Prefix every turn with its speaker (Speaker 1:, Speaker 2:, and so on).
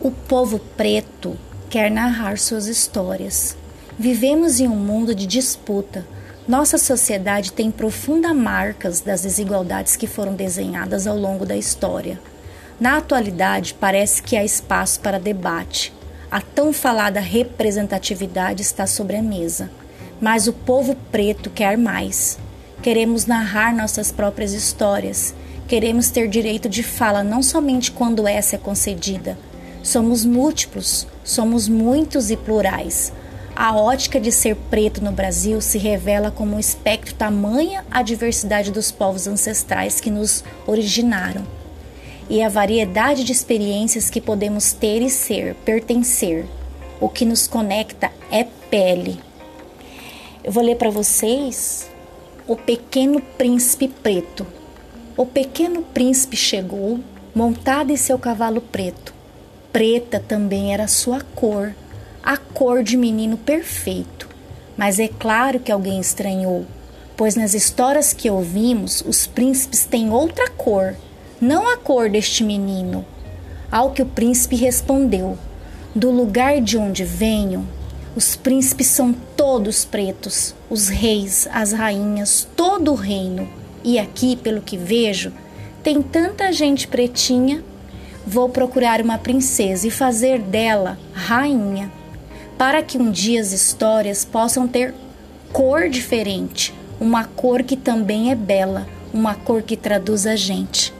Speaker 1: O povo preto quer narrar suas histórias. Vivemos em um mundo de disputa. Nossa sociedade tem profundas marcas das desigualdades que foram desenhadas ao longo da história. Na atualidade, parece que há espaço para debate. A tão falada representatividade está sobre a mesa. Mas o povo preto quer mais. Queremos narrar nossas próprias histórias. Queremos ter direito de fala não somente quando essa é concedida. Somos múltiplos, somos muitos e plurais. A ótica de ser preto no Brasil se revela como um espectro tamanha a diversidade dos povos ancestrais que nos originaram e a variedade de experiências que podemos ter e ser, pertencer. O que nos conecta é pele. Eu vou ler para vocês O Pequeno Príncipe Preto. O pequeno príncipe chegou montado em seu cavalo preto. Preta também era sua cor, a cor de menino perfeito. Mas é claro que alguém estranhou, pois nas histórias que ouvimos, os príncipes têm outra cor não a cor deste menino. Ao que o príncipe respondeu: Do lugar de onde venho, os príncipes são todos pretos, os reis, as rainhas, todo o reino. E aqui, pelo que vejo, tem tanta gente pretinha. Vou procurar uma princesa e fazer dela rainha, para que um dia as histórias possam ter cor diferente, uma cor que também é bela, uma cor que traduz a gente.